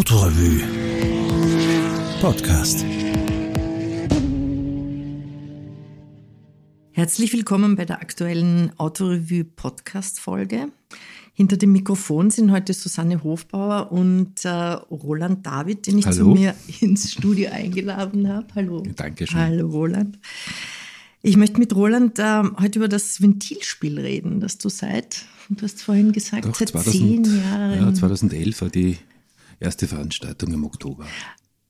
Autorevue Podcast. Herzlich willkommen bei der aktuellen Autorevue Podcast Folge. Hinter dem Mikrofon sind heute Susanne Hofbauer und äh, Roland David, den ich Hallo. zu mir ins Studio eingeladen habe. Hallo. Dankeschön. Hallo Roland. Ich möchte mit Roland äh, heute über das Ventilspiel reden, das du seit, du hast vorhin gesagt, Doch, seit 2000, zehn Jahren. Ja, 2011 war die erste Veranstaltung im Oktober.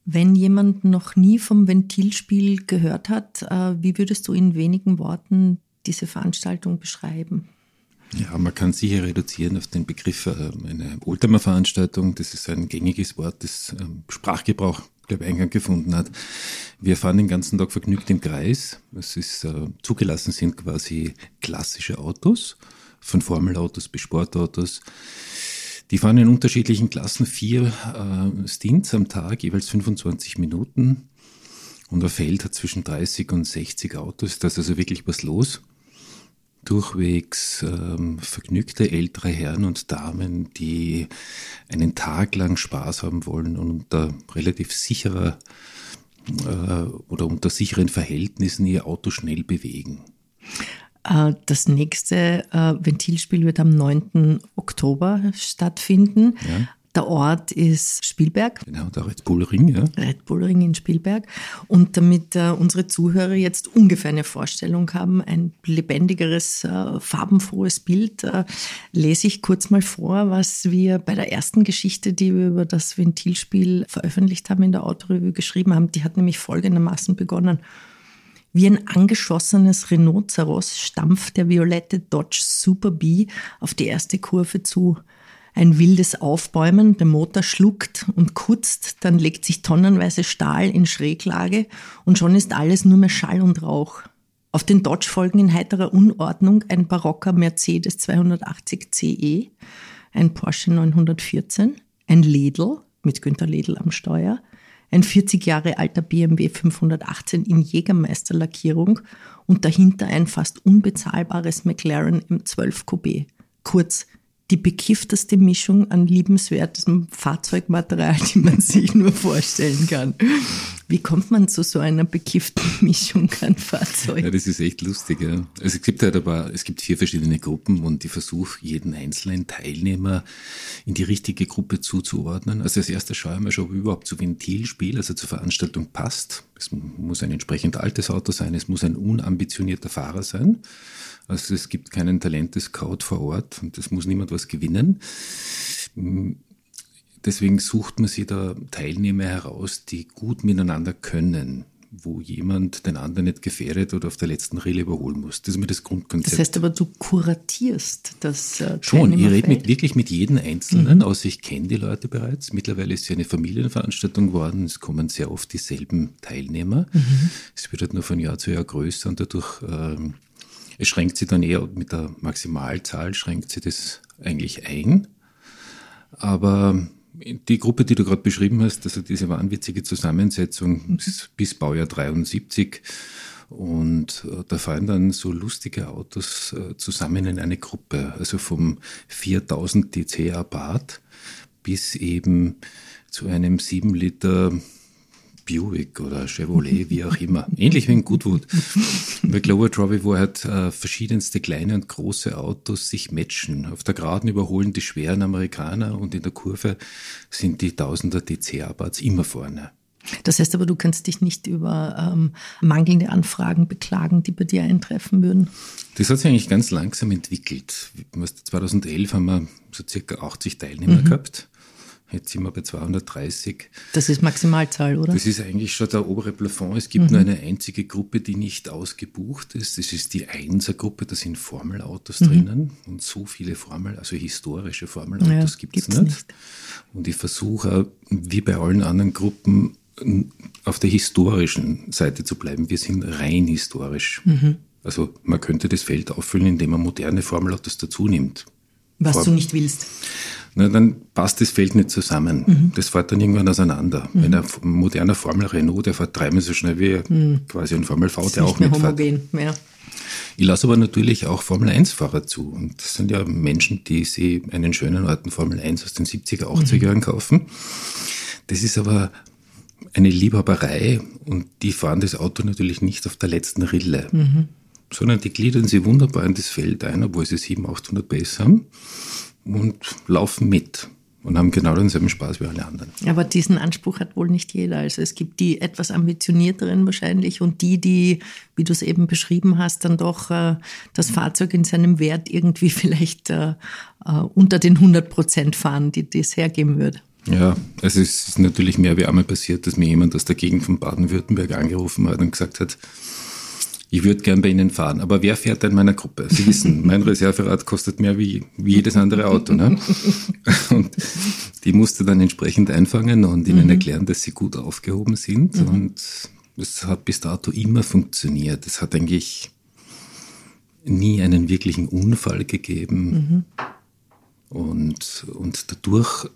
Wenn jemand noch nie vom Ventilspiel gehört hat, äh, wie würdest du in wenigen Worten diese Veranstaltung beschreiben? Ja, man kann sicher reduzieren auf den Begriff äh, eine Oldtimer-Veranstaltung. Das ist ein gängiges Wort, das ähm, Sprachgebrauch, glaube ich, Eingang gefunden hat. Wir fahren den ganzen Tag vergnügt im Kreis. Es ist äh, zugelassen sind quasi klassische Autos, von Formelautos bis Sportautos. Die fahren in unterschiedlichen Klassen vier äh, Stints am Tag, jeweils 25 Minuten. Und ein Feld hat zwischen 30 und 60 Autos. Da ist also wirklich was los durchwegs ähm, vergnügte ältere Herren und Damen, die einen Tag lang Spaß haben wollen und unter relativ sicherer äh, oder unter sicheren Verhältnissen ihr Auto schnell bewegen. Äh, Das nächste äh, Ventilspiel wird am 9. Oktober stattfinden. Ja. Der Ort ist Spielberg, Genau, der Red Bull Ring, ja. Red Bull Ring in Spielberg. Und damit äh, unsere Zuhörer jetzt ungefähr eine Vorstellung haben, ein lebendigeres, äh, farbenfrohes Bild, äh, lese ich kurz mal vor, was wir bei der ersten Geschichte, die wir über das Ventilspiel veröffentlicht haben, in der Autorevue geschrieben haben. Die hat nämlich folgendermaßen begonnen. Wie ein angeschossenes Rhinoceros stampft der violette Dodge Super B auf die erste Kurve zu. Ein wildes Aufbäumen, der Motor schluckt und kutzt, dann legt sich tonnenweise Stahl in Schräglage und schon ist alles nur mehr Schall und Rauch. Auf den Dodge folgen in heiterer Unordnung ein barocker Mercedes 280 CE, ein Porsche 914, ein Ledl mit Günter Ledl am Steuer, ein 40 Jahre alter BMW 518 in Jägermeisterlackierung und dahinter ein fast unbezahlbares McLaren M12 Coupé. Kurz, die bekiffteste Mischung an liebenswertem Fahrzeugmaterial, die man sich nur vorstellen kann. Wie kommt man zu so einer bekifften Mischung an Fahrzeug? Ja, das ist echt lustig. Ja. Also es gibt halt aber, es gibt vier verschiedene Gruppen und ich versuche jeden einzelnen Teilnehmer in die richtige Gruppe zuzuordnen. Also als erstes schaue ich mir schon, ob überhaupt zu Ventilspiel, also zur Veranstaltung passt. Es muss ein entsprechend altes Auto sein, es muss ein unambitionierter Fahrer sein. Also es gibt keinen Talente-Scout vor Ort und es muss niemand was gewinnen. Deswegen sucht man sich da Teilnehmer heraus, die gut miteinander können, wo jemand den anderen nicht gefährdet oder auf der letzten Rille überholen muss. Das ist mir das Grundkonzept. Das heißt aber, du kuratierst das äh, Schon, ich rede mit, wirklich mit jedem Einzelnen, mhm. außer ich kenne die Leute bereits. Mittlerweile ist es ja eine Familienveranstaltung geworden. Es kommen sehr oft dieselben Teilnehmer. Mhm. Es wird halt nur von Jahr zu Jahr größer und dadurch, ähm, es schränkt sich dann eher mit der Maximalzahl, schränkt sich das eigentlich ein. Aber die Gruppe, die du gerade beschrieben hast, also diese wahnwitzige Zusammensetzung ist bis Baujahr 73 und äh, da fallen dann so lustige Autos äh, zusammen in eine Gruppe, also vom 4000 DC Abarth bis eben zu einem 7 Liter Buick oder Chevrolet, wie auch immer. Ähnlich wie ein Goodwood. Bei Glover Trophy, wo halt äh, verschiedenste kleine und große Autos sich matchen. Auf der Geraden überholen die schweren Amerikaner und in der Kurve sind die Tausender DC-Abarts immer vorne. Das heißt aber, du kannst dich nicht über ähm, mangelnde Anfragen beklagen, die bei dir eintreffen würden. Das hat sich eigentlich ganz langsam entwickelt. 2011 haben wir so circa 80 Teilnehmer mhm. gehabt. Jetzt sind wir bei 230. Das ist Maximalzahl, oder? Das ist eigentlich schon der obere Plafond. Es gibt mhm. nur eine einzige Gruppe, die nicht ausgebucht ist. Das ist die Einser-Gruppe. Da sind Formelautos mhm. drinnen. Und so viele Formel, also historische Formelautos Ja, gibt es nicht. nicht. Und ich versuche, wie bei allen anderen Gruppen, auf der historischen Seite zu bleiben. Wir sind rein historisch. Mhm. Also man könnte das Feld auffüllen, indem man moderne Formelautos dazu nimmt. Was Vor- du nicht willst. Na, dann passt das Feld nicht zusammen. Mhm. Das fährt dann irgendwann auseinander. Wenn ein moderner Formel Renault, der fährt dreimal so schnell wie quasi ein Formel V, Mhm. Ist der nicht auch mehr mitfährt. homogen mehr. Ich lasse aber natürlich auch Formel-1-Fahrer zu. Und das sind ja Menschen, die sich einen schönen alten Formel 1 aus den 70er, 80er mhm. Jahren kaufen. Das ist aber eine Liebhaberei und die fahren das Auto natürlich nicht auf der letzten Rille, mhm. sondern die gliedern sie wunderbar in das Feld ein, obwohl sie 700, 800 PS haben und laufen mit und haben genau denselben Spaß wie alle anderen. Aber diesen Anspruch hat wohl nicht jeder. Also es gibt die etwas ambitionierteren wahrscheinlich und die, die, wie du es eben beschrieben hast, dann doch äh, das Fahrzeug in seinem Wert irgendwie vielleicht äh, äh, unter den 100 Prozent fahren, die das hergeben würde. Ja, es ist natürlich mehr wie einmal passiert, dass mir jemand aus der Gegend von Baden-Württemberg angerufen hat und gesagt hat, ich würde gern bei Ihnen fahren, aber wer fährt in meiner Gruppe? Sie wissen, mein Reserverad kostet mehr wie, wie jedes andere Auto. Ne? Und die musste dann entsprechend einfangen und ihnen mhm. erklären, dass sie gut aufgehoben sind. Mhm. Und es hat bis dato immer funktioniert. Es hat eigentlich nie einen wirklichen Unfall gegeben. Mhm. Und, und dadurch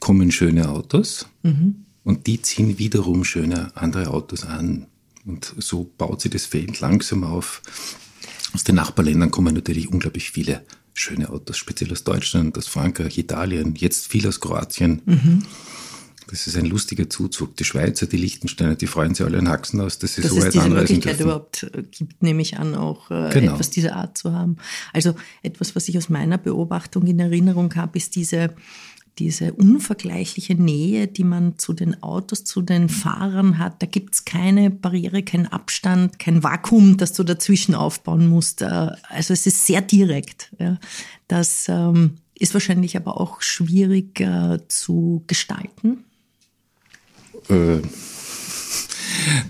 kommen schöne Autos mhm. und die ziehen wiederum schöne andere Autos an. Und so baut sich das Feld langsam auf. Aus den Nachbarländern kommen natürlich unglaublich viele schöne Autos, speziell aus Deutschland, aus Frankreich, Italien, jetzt viel aus Kroatien. Mhm. Das ist ein lustiger Zuzug. Die Schweizer, die Liechtensteiner, die freuen sich alle in Haxen aus, dass sie dass so weit anreisen Möglichkeit dürfen. überhaupt äh, gibt, nehme ich an, auch äh, genau. etwas dieser Art zu haben. Also etwas, was ich aus meiner Beobachtung in Erinnerung habe, ist diese diese unvergleichliche Nähe, die man zu den Autos, zu den Fahrern hat. Da gibt es keine Barriere, keinen Abstand, kein Vakuum, das du dazwischen aufbauen musst. Äh, also es ist sehr direkt. Das ähm, ist wahrscheinlich aber auch schwierig äh, zu gestalten. Äh,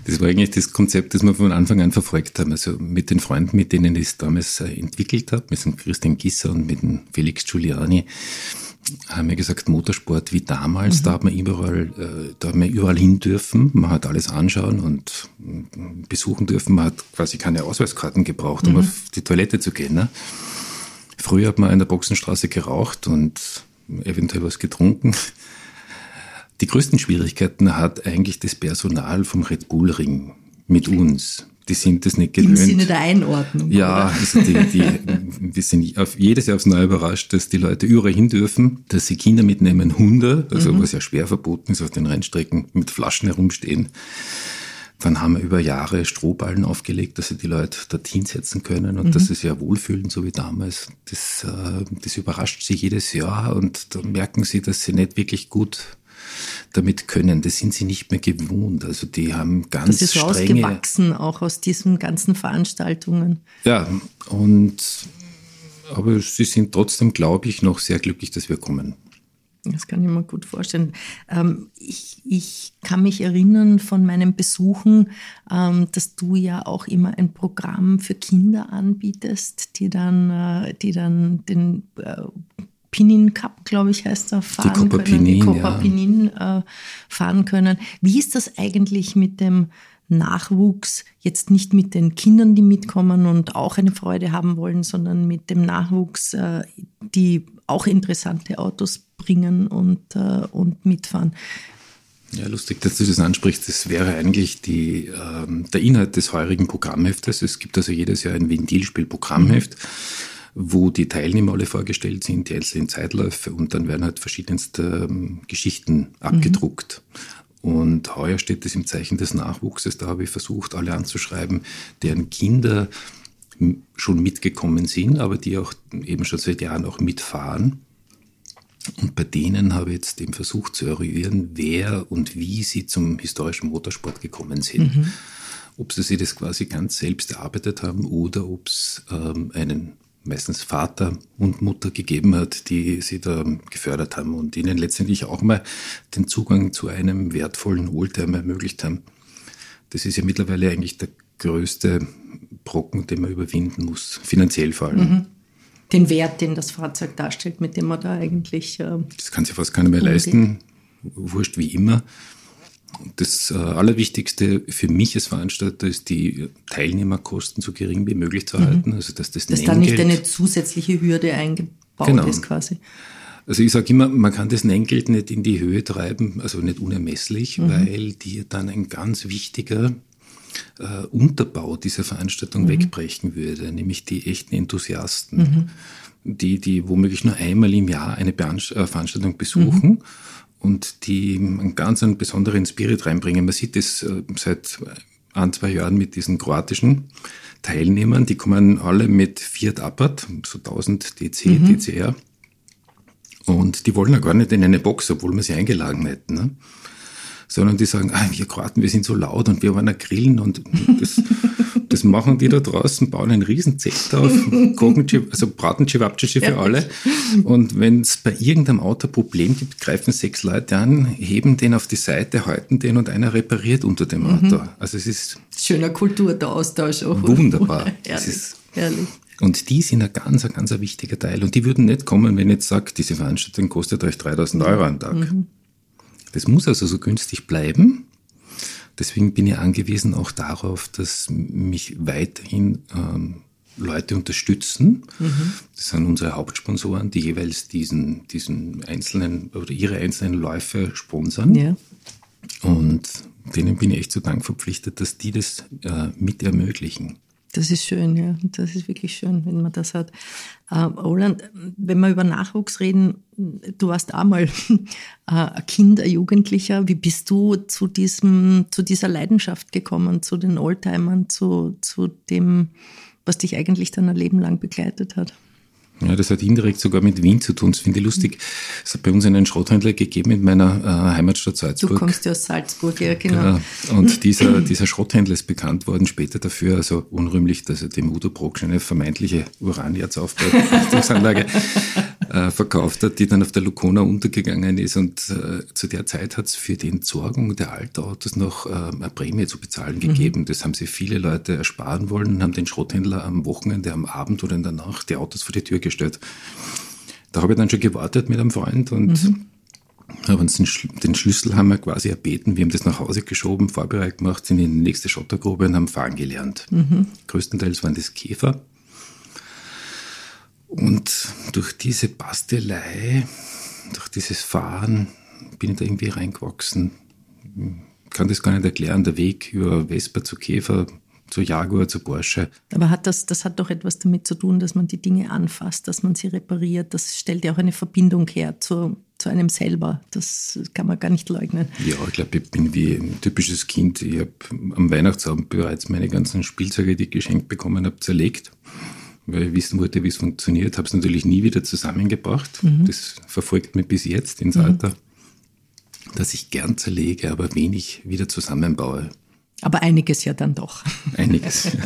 das war eigentlich das Konzept, das wir von Anfang an verfolgt haben. Also mit den Freunden, mit denen ich es damals entwickelt habe, mit dem Christian Gisser und mit dem Felix Giuliani, haben wir gesagt, Motorsport wie damals, mhm. da hat man überall, äh, da hat man überall hin dürfen, man hat alles anschauen und besuchen dürfen, man hat quasi keine Ausweiskarten gebraucht, um mhm. auf die Toilette zu gehen. Ne? Früher hat man in der Boxenstraße geraucht und eventuell was getrunken. Die größten Schwierigkeiten hat eigentlich das Personal vom Red Bull Ring mit uns die sind das nicht gewöhnt. Im Sinne der Einordnung. Ja, also die, die, wir sind auf, jedes Jahr aufs Neue überrascht, dass die Leute überall hin dürfen, dass sie Kinder mitnehmen, Hunde, also mhm. was ja schwer verboten ist auf den Rennstrecken, mit Flaschen herumstehen. Dann haben wir über Jahre Strohballen aufgelegt, dass sie die Leute dorthin setzen können und mhm. dass sie sich ja wohlfühlen, so wie damals. Das, äh, das überrascht sie jedes Jahr und da merken sie, dass sie nicht wirklich gut damit können. Das sind sie nicht mehr gewohnt. Also die haben ganz das ist strenge... rausgewachsen, auch aus diesen ganzen Veranstaltungen. Ja, und aber sie sind trotzdem, glaube ich, noch sehr glücklich, dass wir kommen. Das kann ich mir gut vorstellen. Ähm, ich, ich kann mich erinnern von meinen Besuchen, ähm, dass du ja auch immer ein Programm für Kinder anbietest, die dann, äh, die dann den äh, Pinin Cup, glaube ich, heißt er, fahren die können. Pinin, die Copa ja. Pinin äh, fahren können. Wie ist das eigentlich mit dem Nachwuchs, jetzt nicht mit den Kindern, die mitkommen und auch eine Freude haben wollen, sondern mit dem Nachwuchs, äh, die auch interessante Autos bringen und, äh, und mitfahren? Ja, lustig, dass du das ansprichst. Das wäre eigentlich die, ähm, der Inhalt des heurigen Programmheftes. Es gibt also jedes Jahr ein Ventilspiel-Programmheft. Mhm wo die Teilnehmer alle vorgestellt sind, die einzelnen Zeitläufe und dann werden halt verschiedenste ähm, Geschichten abgedruckt. Mhm. Und heuer steht es im Zeichen des Nachwuchses. Da habe ich versucht, alle anzuschreiben, deren Kinder schon mitgekommen sind, aber die auch eben schon seit Jahren auch mitfahren. Und bei denen habe ich jetzt eben versucht zu eruieren, wer und wie sie zum historischen Motorsport gekommen sind. Mhm. Ob sie sich das quasi ganz selbst erarbeitet haben oder ob es ähm, einen meistens Vater und Mutter gegeben hat, die sie da gefördert haben und ihnen letztendlich auch mal den Zugang zu einem wertvollen Oldtimer ermöglicht haben. Das ist ja mittlerweile eigentlich der größte Brocken, den man überwinden muss, finanziell vor allem. Mhm. Den Wert, den das Fahrzeug darstellt, mit dem man da eigentlich. Äh, das kann sich fast keiner mehr umgeht. leisten, wurscht wie immer. Das äh, Allerwichtigste für mich als Veranstalter ist, die Teilnehmerkosten so gering wie möglich zu halten. Mhm. Also dass das dass da nicht eine zusätzliche Hürde eingebaut genau. ist quasi. Also ich sage immer, man kann das Nenngeld nicht in die Höhe treiben, also nicht unermesslich, mhm. weil dir dann ein ganz wichtiger äh, Unterbau dieser Veranstaltung mhm. wegbrechen würde, nämlich die echten Enthusiasten, mhm. die, die womöglich nur einmal im Jahr eine äh, Veranstaltung besuchen. Und die einen ganz einen besonderen Spirit reinbringen. Man sieht das äh, seit ein, zwei Jahren mit diesen kroatischen Teilnehmern. Die kommen alle mit Fiat Abarth, so 1000 DC, mhm. DCR. Und die wollen ja gar nicht in eine Box, obwohl wir sie eingeladen hätten. Ne? sondern die sagen, ah, wir Kroaten, wir sind so laut und wir wollen grillen und das, das machen die da draußen, bauen ein riesen Zelt auf, also braten Cevapcici für alle. Und wenn es bei irgendeinem Auto ein Problem gibt, greifen sechs Leute an, heben den auf die Seite, halten den und einer repariert unter dem mhm. Auto. Also es ist schöner Kultur der Austausch auch. Wunderbar. Herrlich. Ist, Herrlich. Und die sind ein ganz, ein ganz wichtiger Teil. Und die würden nicht kommen, wenn ich jetzt sage, diese Veranstaltung kostet euch 3000 Euro am Tag. Mhm. Das muss also so günstig bleiben. Deswegen bin ich angewiesen auch darauf, dass mich weiterhin ähm, Leute unterstützen. Mhm. Das sind unsere Hauptsponsoren, die jeweils diesen, diesen einzelnen oder ihre einzelnen Läufe sponsern. Ja. Und denen bin ich echt so Dank verpflichtet, dass die das äh, mit ermöglichen. Das ist schön, ja. Das ist wirklich schön, wenn man das hat. Äh, Roland, wenn wir über Nachwuchs reden, du warst auch mal äh, ein Kind, ein Jugendlicher. Wie bist du zu diesem, zu dieser Leidenschaft gekommen, zu den Oldtimern, zu, zu dem, was dich eigentlich dann ein Leben lang begleitet hat? Ja, das hat indirekt sogar mit Wien zu tun. Das finde ich lustig. Es hat bei uns einen Schrothändler gegeben in meiner äh, Heimatstadt Salzburg. Du kommst ja aus Salzburg, ja, genau. genau. Und dieser, dieser Schrotthändler ist bekannt worden später dafür, also unrühmlich, dass er dem Udo Brock eine vermeintliche Uranierzaufbauanlage äh, verkauft hat, die dann auf der Lukona untergegangen ist. Und äh, zu der Zeit hat es für die Entsorgung der Altautos noch äh, eine Prämie zu bezahlen mhm. gegeben. Das haben sich viele Leute ersparen wollen und haben den Schrotthändler am Wochenende, am Abend oder in der Nacht die Autos vor die Tür gestellt. Da habe ich dann schon gewartet mit einem Freund und mhm. haben uns den, den Schlüssel haben wir quasi erbeten. Wir haben das nach Hause geschoben, vorbereitet gemacht, sind in die nächste Schottergrube und haben fahren gelernt. Mhm. Größtenteils waren das Käfer. Und durch diese Bastelei, durch dieses Fahren bin ich da irgendwie reingewachsen. Ich kann das gar nicht erklären, der Weg über Vespa zu Käfer, zu Jaguar, zu Porsche. Aber hat das, das hat doch etwas damit zu tun, dass man die Dinge anfasst, dass man sie repariert. Das stellt ja auch eine Verbindung her zu, zu einem selber. Das kann man gar nicht leugnen. Ja, ich glaube, ich bin wie ein typisches Kind. Ich habe am Weihnachtsabend bereits meine ganzen Spielzeuge, die ich geschenkt bekommen habe, zerlegt weil ich wissen wollte, wie es funktioniert. Habe es natürlich nie wieder zusammengebracht. Mhm. Das verfolgt mich bis jetzt ins mhm. Alter, dass ich gern zerlege, aber wenig wieder zusammenbaue. Aber einiges ja dann doch. Einiges.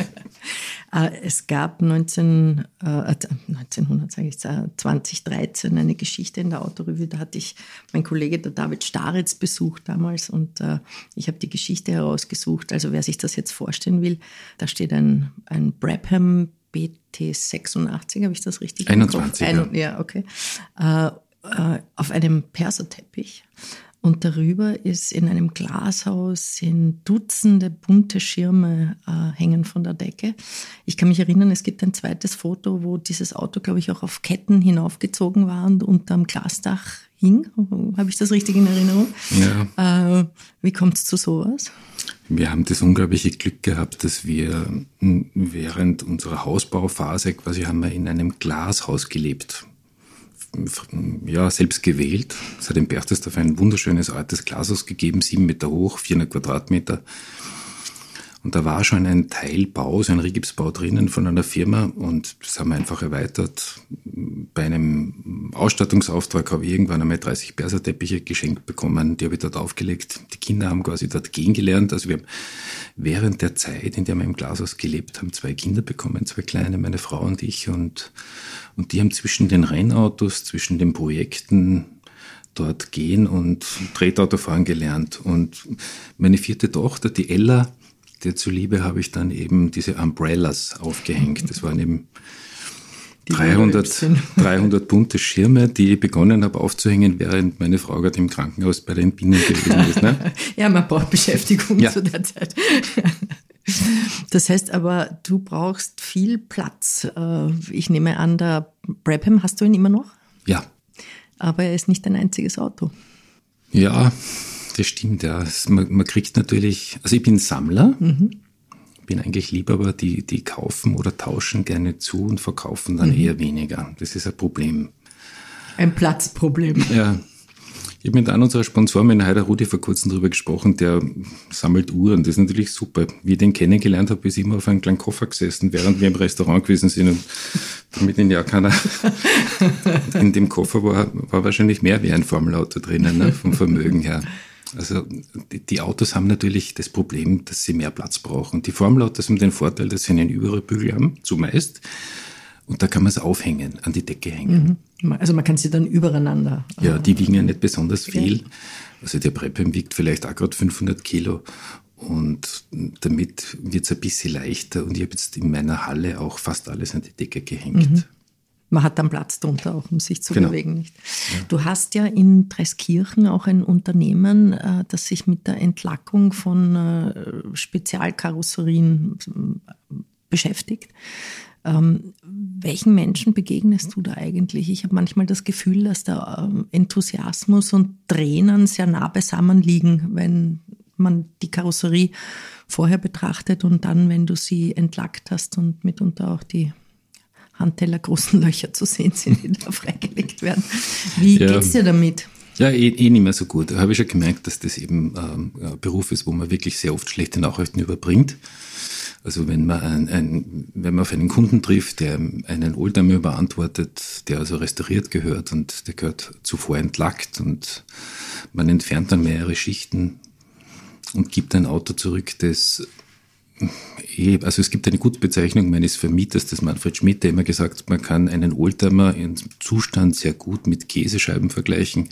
Äh, es gab 19, äh, 1900, sage ich, 2013 eine Geschichte in der Autorevue. Da hatte ich mein Kollege, der David Staritz, besucht damals und äh, ich habe die Geschichte herausgesucht. Also wer sich das jetzt vorstellen will, da steht ein, ein Brabham BT86, habe ich das richtig 21, Ein, ja. okay. Äh, äh, auf einem Perserteppich. Und darüber ist in einem Glashaus sind Dutzende bunte Schirme äh, hängen von der Decke. Ich kann mich erinnern, es gibt ein zweites Foto, wo dieses Auto, glaube ich, auch auf Ketten hinaufgezogen war und unterm Glasdach hing. Habe ich das richtig in Erinnerung? Ja. Äh, wie kommt es zu sowas? Wir haben das unglaubliche Glück gehabt, dass wir während unserer Hausbauphase quasi haben wir in einem Glashaus gelebt. Ja, selbst gewählt. Es hat in Berchtesgaden ein wunderschönes altes Glashaus gegeben, sieben Meter hoch, 400 Quadratmeter. Und da war schon ein Teilbau, so ein Rigipsbau drinnen von einer Firma und das haben wir einfach erweitert. Bei einem Ausstattungsauftrag habe ich irgendwann einmal 30 Perserteppiche geschenkt bekommen, die habe ich dort aufgelegt. Die Kinder haben quasi dort gehen gelernt. Also wir haben während der Zeit, in der wir im Glashaus gelebt haben, zwei Kinder bekommen, zwei kleine, meine Frau und ich. Und, und die haben zwischen den Rennautos, zwischen den Projekten dort gehen und Tretauto fahren gelernt. Und meine vierte Tochter, die Ella, der zuliebe habe ich dann eben diese Umbrellas aufgehängt. Das waren eben 300, 300 bunte Schirme, die ich begonnen habe aufzuhängen, während meine Frau gerade im Krankenhaus bei den Bienen gewesen ist. Ne? ja, man braucht Beschäftigung ja. zu der Zeit. Das heißt aber, du brauchst viel Platz. Äh, ich nehme an, der Brabham hast du ihn immer noch? Ja. Aber er ist nicht dein einziges Auto. Ja, das stimmt, ja. Man, man, kriegt natürlich, also ich bin Sammler. Mhm. bin eigentlich lieb, aber die, die kaufen oder tauschen gerne zu und verkaufen dann mhm. eher weniger. Das ist ein Problem. Ein Platzproblem. Ja. Ich habe mit einem unserer Sponsoren, mit Heider Rudi, vor kurzem darüber gesprochen, der sammelt Uhren. Das ist natürlich super. Wie ich den kennengelernt habe, ist immer auf einem kleinen Koffer gesessen, während wir im Restaurant gewesen sind und damit ihn ja keiner. In dem Koffer war, war wahrscheinlich mehr wie ein Formelauto drinnen, ne, vom Vermögen her. Also die Autos haben natürlich das Problem, dass sie mehr Platz brauchen. Die Formelautos haben den Vorteil, dass sie einen Überrollbügel haben, zumeist. Und da kann man es aufhängen, an die Decke hängen. Mhm. Also man kann sie dann übereinander. Ja, die wiegen ja nicht besonders viel. Ja. Also der Prepem wiegt vielleicht auch gerade 500 Kilo. Und damit wird es ein bisschen leichter. Und ich habe jetzt in meiner Halle auch fast alles an die Decke gehängt. Mhm. Man hat dann Platz drunter auch, um sich zu genau. bewegen. Nicht? Ja. Du hast ja in Dreskirchen auch ein Unternehmen, äh, das sich mit der Entlackung von äh, Spezialkarosserien äh, beschäftigt. Ähm, welchen Menschen begegnest du da eigentlich? Ich habe manchmal das Gefühl, dass der Enthusiasmus und Tränen sehr nah beisammen liegen, wenn man die Karosserie vorher betrachtet und dann, wenn du sie entlackt hast und mitunter auch die Handteller großen Löcher zu sehen sind, die da freigelegt werden. Wie ja. geht's dir damit? Ja, eh, eh nicht mehr so gut. Da habe ich schon gemerkt, dass das eben ähm, ein Beruf ist, wo man wirklich sehr oft schlechte Nachrichten überbringt. Also wenn man, ein, ein, wenn man auf einen Kunden trifft, der einen Oldtimer beantwortet, der also restauriert gehört und der gehört zuvor entlackt und man entfernt dann mehrere Schichten und gibt ein Auto zurück, das also es gibt eine gute Bezeichnung meines Vermieters, des Manfred Schmidt, der immer gesagt, man kann einen Oldtimer im Zustand sehr gut mit Käsescheiben vergleichen.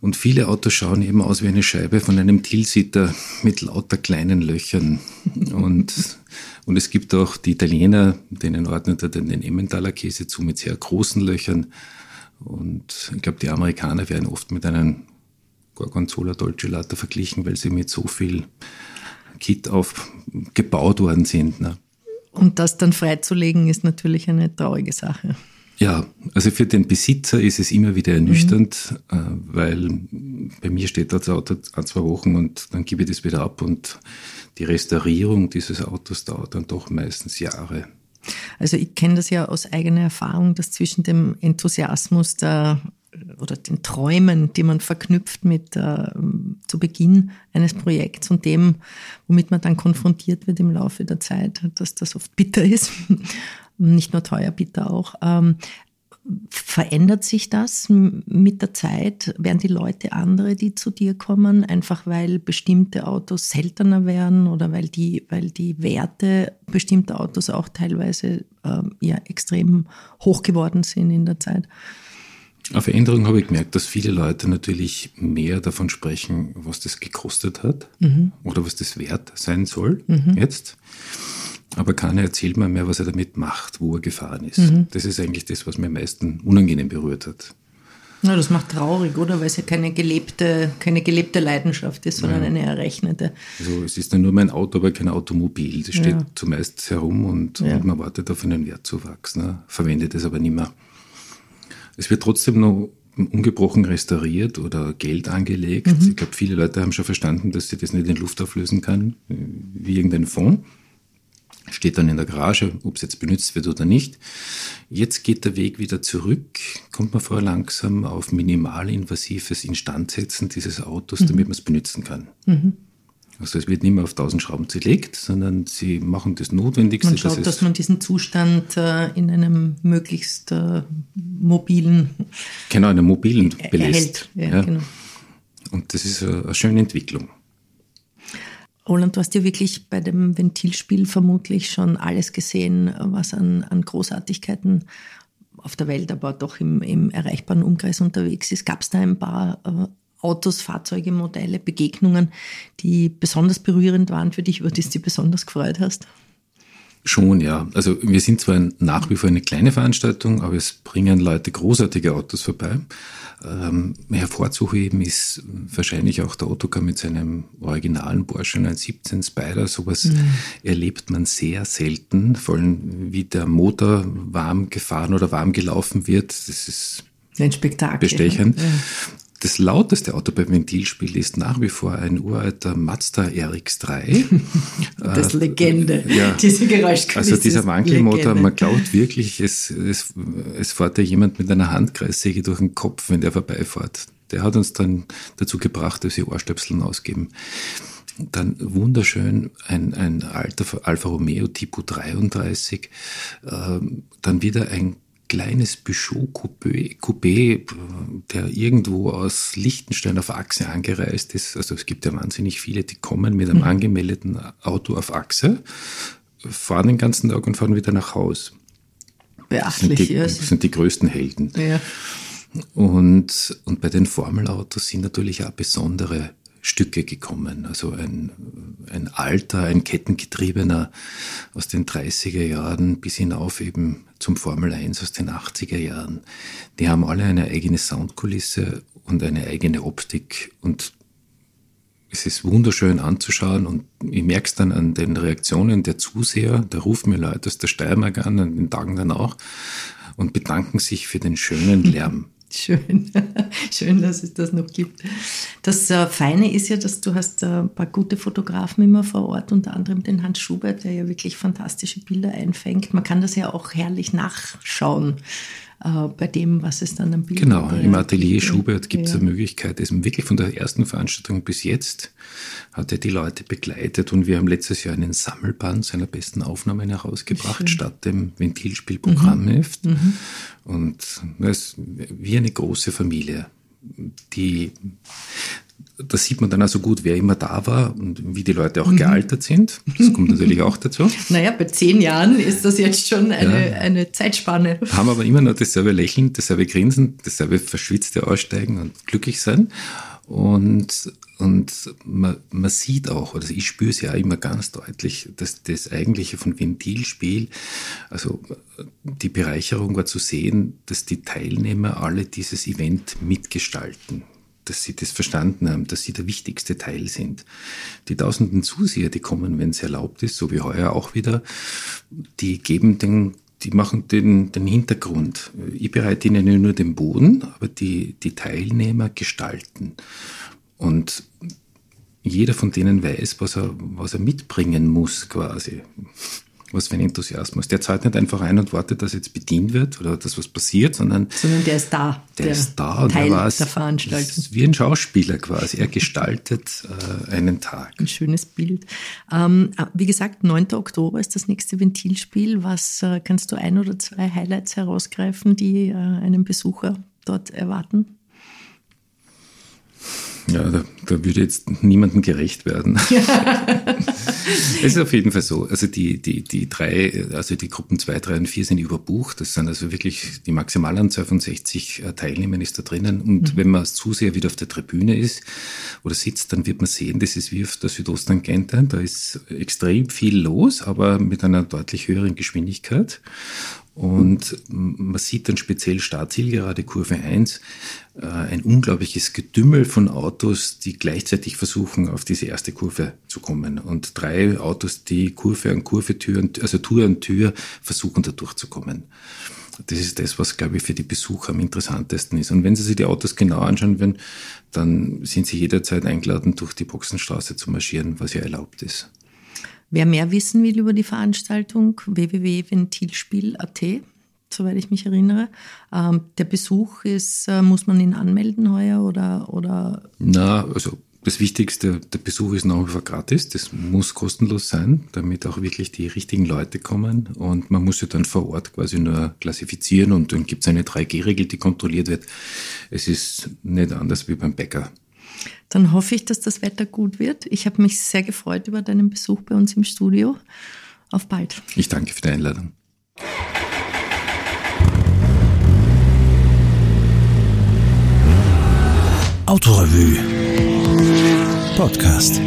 Und viele Autos schauen eben aus wie eine Scheibe von einem Tilsiter mit lauter kleinen Löchern. Und, und es gibt auch die Italiener, denen ordnet er den Emmentaler Käse zu mit sehr großen Löchern. Und ich glaube, die Amerikaner werden oft mit einem Gorgonzola Dolce Latte verglichen, weil sie mit so viel Kit aufgebaut worden sind. Ne? Und das dann freizulegen, ist natürlich eine traurige Sache. Ja, also für den Besitzer ist es immer wieder ernüchternd, mhm. weil bei mir steht das Auto ein, zwei Wochen und dann gebe ich das wieder ab und die Restaurierung dieses Autos dauert dann doch meistens Jahre. Also ich kenne das ja aus eigener Erfahrung, dass zwischen dem Enthusiasmus der oder den Träumen, die man verknüpft mit äh, zu Beginn eines Projekts und dem, womit man dann konfrontiert wird im Laufe der Zeit, dass das oft bitter ist, nicht nur teuer, bitter auch. Ähm, verändert sich das mit der Zeit? Werden die Leute andere, die zu dir kommen, einfach weil bestimmte Autos seltener werden oder weil die, weil die Werte bestimmter Autos auch teilweise äh, ja, extrem hoch geworden sind in der Zeit? Auf Veränderung habe ich gemerkt, dass viele Leute natürlich mehr davon sprechen, was das gekostet hat mhm. oder was das wert sein soll mhm. jetzt. Aber keiner erzählt mir mehr, was er damit macht, wo er gefahren ist. Mhm. Das ist eigentlich das, was mir am meisten unangenehm berührt hat. Na, das macht traurig, oder? Weil es ja keine gelebte, keine gelebte Leidenschaft ist, sondern ja. eine errechnete. Also es ist dann nur mein Auto, aber kein Automobil. Das steht ja. zumeist herum und, ja. und, man wartet auf einen Wertzuwachs. Ne? Verwendet es aber nicht mehr. Es wird trotzdem noch ungebrochen restauriert oder Geld angelegt. Mhm. Ich glaube, viele Leute haben schon verstanden, dass sie das nicht in Luft auflösen kann, wie irgendein Fonds. Steht dann in der Garage, ob es jetzt benutzt wird oder nicht. Jetzt geht der Weg wieder zurück, kommt man vor langsam auf minimalinvasives Instandsetzen dieses Autos, mhm. damit man es benutzen kann. Mhm. Also es wird nicht mehr auf 1000 Schrauben zerlegt, sondern sie machen das Notwendigste. Man schaut, dass, dass man diesen Zustand äh, in einem möglichst äh, mobilen Genau, in einem mobilen belässt. Ja, ja. Genau. Und das ist eine, eine schöne Entwicklung. Roland, du hast ja wirklich bei dem Ventilspiel vermutlich schon alles gesehen, was an, an Großartigkeiten auf der Welt, aber doch im, im erreichbaren Umkreis unterwegs ist. Gab es da ein paar äh, Autos, Fahrzeuge, Modelle, Begegnungen, die besonders berührend waren für dich, über die du dich besonders gefreut hast? Schon, ja. Also wir sind zwar nach wie vor eine kleine Veranstaltung, aber es bringen Leute großartige Autos vorbei. Ähm, hervorzuheben ist wahrscheinlich auch der Ottokar mit seinem originalen Porsche 917 Spider. Sowas mhm. erlebt man sehr selten, vor allem wie der Motor warm gefahren oder warm gelaufen wird. Das ist ein Spektakel. Bestechend. Ja das lauteste Auto beim Ventilspiel ist nach wie vor ein uralter Mazda RX3. Das äh, Legende, ja, diese Geräuschkulisse. Also dieser Wankelmotor, man glaubt wirklich, es, es, es fährt ja jemand mit einer Handkreissäge durch den Kopf, wenn der vorbeifährt. Der hat uns dann dazu gebracht, dass wir Ohrstöpseln ausgeben. Dann wunderschön ein, ein alter Alfa Romeo Tipo 33. Ähm, dann wieder ein kleines Peugeot Coupé, Coupé, der irgendwo aus Liechtenstein auf Achse angereist ist. Also es gibt ja wahnsinnig viele, die kommen mit einem mhm. angemeldeten Auto auf Achse, fahren den ganzen Tag und fahren wieder nach Haus. Beachtlich, sind die, ja. sind die größten Helden. Ja. Und, und bei den Formelautos sind natürlich auch besondere Stücke gekommen. Also ein, ein alter, ein kettengetriebener aus den 30er Jahren bis hinauf eben zum Formel 1 aus den 80er Jahren. Die haben alle eine eigene Soundkulisse und eine eigene Optik und es ist wunderschön anzuschauen und ich merke es dann an den Reaktionen der Zuseher. Da rufen mir Leute aus der Steiermark an, an den Tagen danach und bedanken sich für den schönen Lärm. Schön, schön, dass es das noch gibt. Das äh, Feine ist ja, dass du hast äh, ein paar gute Fotografen immer vor Ort, unter anderem den Hans Schubert, der ja wirklich fantastische Bilder einfängt. Man kann das ja auch herrlich nachschauen äh, bei dem, was es dann am Bild Genau, im Atelier Schubert gibt es ja. eine Möglichkeit, ist wirklich von der ersten Veranstaltung bis jetzt hat er die Leute begleitet und wir haben letztes Jahr einen Sammelband seiner besten Aufnahmen herausgebracht, Schön. statt dem Ventilspiel-Programmheft. Mhm. Mhm. Und das ist wie eine große Familie, die da sieht man dann also gut, wer immer da war und wie die Leute auch mhm. gealtert sind. Das kommt natürlich auch dazu. Naja, bei zehn Jahren ist das jetzt schon eine, ja. eine Zeitspanne. Haben aber immer noch dasselbe Lächeln, dasselbe Grinsen, dasselbe verschwitzte Aussteigen und glücklich sein. Und, und man, man sieht auch, oder ich spüre es ja immer ganz deutlich, dass das eigentliche von Ventilspiel, also die Bereicherung war zu sehen, dass die Teilnehmer alle dieses Event mitgestalten dass sie das verstanden haben, dass sie der wichtigste Teil sind. Die tausenden Zuseher, die kommen, wenn es erlaubt ist, so wie heuer auch wieder, die geben den, die machen den, den Hintergrund. Ich bereite ihnen nur den Boden, aber die, die Teilnehmer gestalten. Und jeder von denen weiß, was er, was er mitbringen muss, quasi was für ein Enthusiasmus. Der zahlt nicht einfach ein und wartet, dass jetzt bedient wird oder dass was passiert, sondern, sondern der ist da. Der, der ist da und Teil er der Veranstaltung. wie ein Schauspieler quasi. Er gestaltet äh, einen Tag. Ein schönes Bild. Ähm, äh, wie gesagt, 9. Oktober ist das nächste Ventilspiel. Was äh, kannst du ein oder zwei Highlights herausgreifen, die äh, einen Besucher dort erwarten? Ja, da, da würde jetzt niemandem gerecht werden. es ist auf jeden Fall so. Also die, die, die drei, also die Gruppen 2, 3 und 4 sind überbucht. Das sind also wirklich die Maximalanzahl von 60 äh, Teilnehmern ist da drinnen. Und mhm. wenn man als Zuseher wieder auf der Tribüne ist oder sitzt, dann wird man sehen, das ist wie auf der Südosttangente. Da ist extrem viel los, aber mit einer deutlich höheren Geschwindigkeit. Und man sieht dann speziell Startzielgerade Kurve 1 äh, ein unglaubliches Getümmel von Autos, die gleichzeitig versuchen, auf diese erste Kurve zu kommen. Und drei Autos, die Kurve an Kurve, Tür an, also Tür an Tür versuchen, da durchzukommen. Das ist das, was, glaube ich, für die Besucher am interessantesten ist. Und wenn Sie sich die Autos genau anschauen werden, dann sind Sie jederzeit eingeladen, durch die Boxenstraße zu marschieren, was ja erlaubt ist. Wer mehr wissen will über die Veranstaltung, www.ventilspiel.at, soweit ich mich erinnere. Ähm, der Besuch ist, äh, muss man ihn anmelden heuer oder, oder? Na, also das Wichtigste, der Besuch ist nach wie vor gratis. Das muss kostenlos sein, damit auch wirklich die richtigen Leute kommen. Und man muss ja dann vor Ort quasi nur klassifizieren und dann gibt es eine 3G-Regel, die kontrolliert wird. Es ist nicht anders wie beim Bäcker. Dann hoffe ich, dass das Wetter gut wird. Ich habe mich sehr gefreut über deinen Besuch bei uns im Studio. Auf bald. Ich danke für die Einladung. Autorevue Podcast.